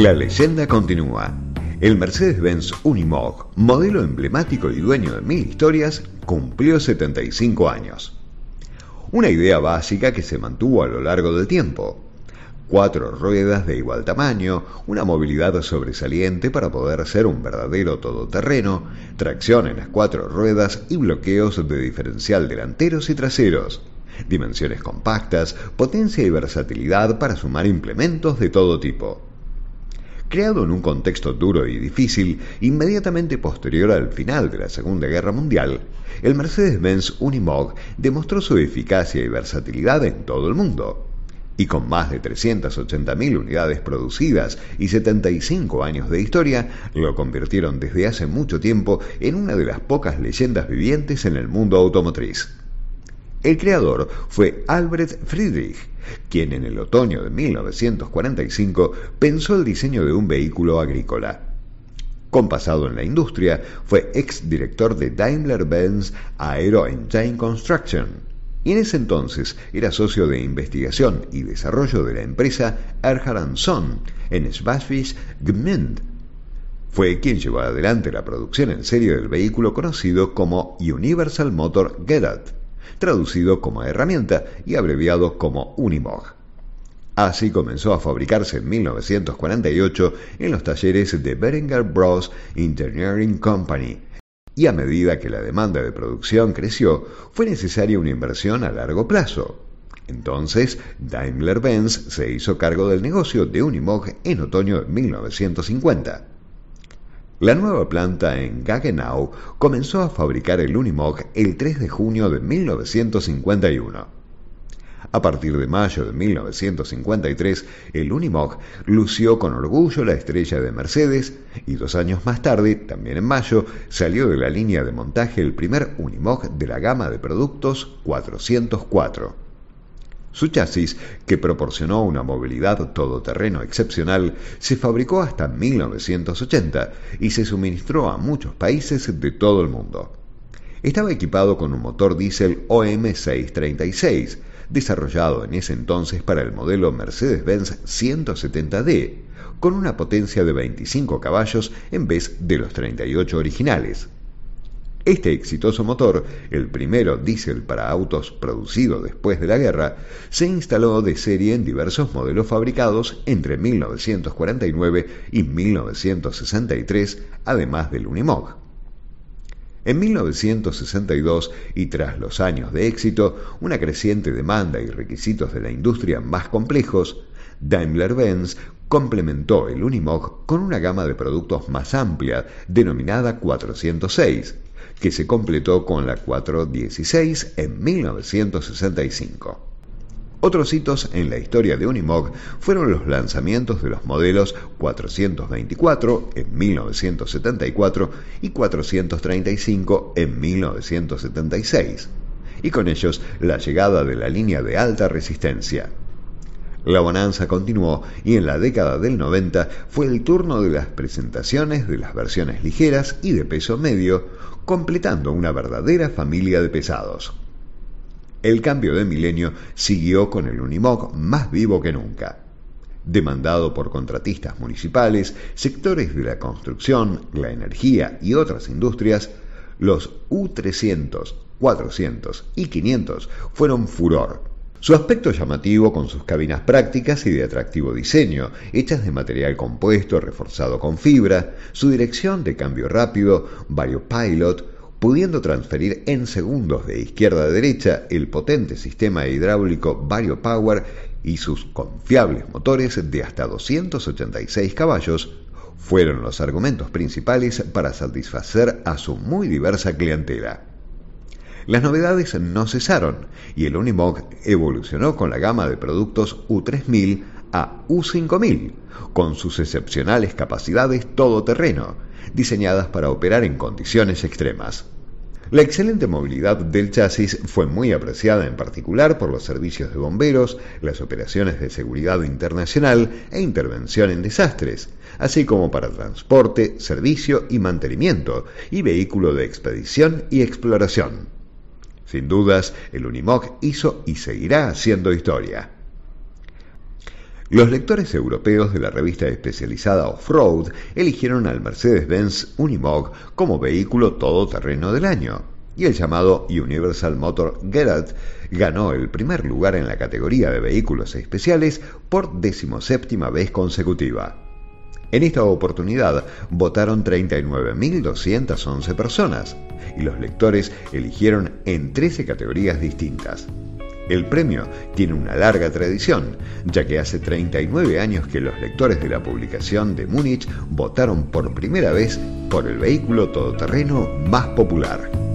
La leyenda continúa. El Mercedes-Benz Unimog, modelo emblemático y dueño de mil historias, cumplió 75 años. Una idea básica que se mantuvo a lo largo del tiempo. Cuatro ruedas de igual tamaño, una movilidad sobresaliente para poder ser un verdadero todoterreno, tracción en las cuatro ruedas y bloqueos de diferencial delanteros y traseros dimensiones compactas, potencia y versatilidad para sumar implementos de todo tipo. Creado en un contexto duro y difícil, inmediatamente posterior al final de la Segunda Guerra Mundial, el Mercedes-Benz Unimog demostró su eficacia y versatilidad en todo el mundo. Y con más de 380.000 unidades producidas y 75 años de historia, lo convirtieron desde hace mucho tiempo en una de las pocas leyendas vivientes en el mundo automotriz. El creador fue Albert Friedrich, quien en el otoño de 1945 pensó el diseño de un vehículo agrícola. Compasado en la industria, fue ex director de Daimler-Benz Aero Engine Construction y en ese entonces era socio de investigación y desarrollo de la empresa Erhard Son en Schwabisch Gmünd. Fue quien llevó adelante la producción en serie del vehículo conocido como Universal Motor Gedat traducido como herramienta y abreviado como Unimog. Así comenzó a fabricarse en 1948 en los talleres de Beringer Bros. Engineering Company, y a medida que la demanda de producción creció, fue necesaria una inversión a largo plazo. Entonces, Daimler-Benz se hizo cargo del negocio de Unimog en otoño de 1950. La nueva planta en Gaggenau comenzó a fabricar el Unimog el 3 de junio de 1951. A partir de mayo de 1953, el Unimog lució con orgullo la estrella de Mercedes y dos años más tarde, también en mayo, salió de la línea de montaje el primer Unimog de la gama de productos 404. Su chasis, que proporcionó una movilidad todoterreno excepcional, se fabricó hasta 1980 y se suministró a muchos países de todo el mundo. Estaba equipado con un motor diésel OM636, desarrollado en ese entonces para el modelo Mercedes-Benz 170D, con una potencia de 25 caballos en vez de los 38 originales. Este exitoso motor, el primero diésel para autos producido después de la guerra, se instaló de serie en diversos modelos fabricados entre 1949 y 1963, además del Unimog. En 1962, y tras los años de éxito, una creciente demanda y requisitos de la industria más complejos, Daimler-Benz complementó el Unimog con una gama de productos más amplia, denominada 406, que se completó con la 416 en 1965. Otros hitos en la historia de Unimog fueron los lanzamientos de los modelos 424 en 1974 y 435 en 1976, y con ellos la llegada de la línea de alta resistencia. La bonanza continuó y en la década del 90 fue el turno de las presentaciones de las versiones ligeras y de peso medio, completando una verdadera familia de pesados. El cambio de milenio siguió con el Unimog más vivo que nunca. Demandado por contratistas municipales, sectores de la construcción, la energía y otras industrias, los U300, 400 y 500 fueron furor su aspecto llamativo con sus cabinas prácticas y de atractivo diseño, hechas de material compuesto reforzado con fibra, su dirección de cambio rápido, Variopilot, pudiendo transferir en segundos de izquierda a derecha el potente sistema hidráulico Variopower y sus confiables motores de hasta 286 caballos, fueron los argumentos principales para satisfacer a su muy diversa clientela. Las novedades no cesaron y el Unimog evolucionó con la gama de productos U3000 a U5000, con sus excepcionales capacidades todoterreno, diseñadas para operar en condiciones extremas. La excelente movilidad del chasis fue muy apreciada en particular por los servicios de bomberos, las operaciones de seguridad internacional e intervención en desastres, así como para transporte, servicio y mantenimiento, y vehículo de expedición y exploración. Sin dudas, el Unimog hizo y seguirá haciendo historia. Los lectores europeos de la revista especializada Off-Road eligieron al Mercedes-Benz Unimog como vehículo todoterreno del año, y el llamado Universal Motor Geralt ganó el primer lugar en la categoría de vehículos especiales por decimoséptima vez consecutiva. En esta oportunidad votaron 39.211 personas y los lectores eligieron en 13 categorías distintas. El premio tiene una larga tradición, ya que hace 39 años que los lectores de la publicación de Múnich votaron por primera vez por el vehículo todoterreno más popular.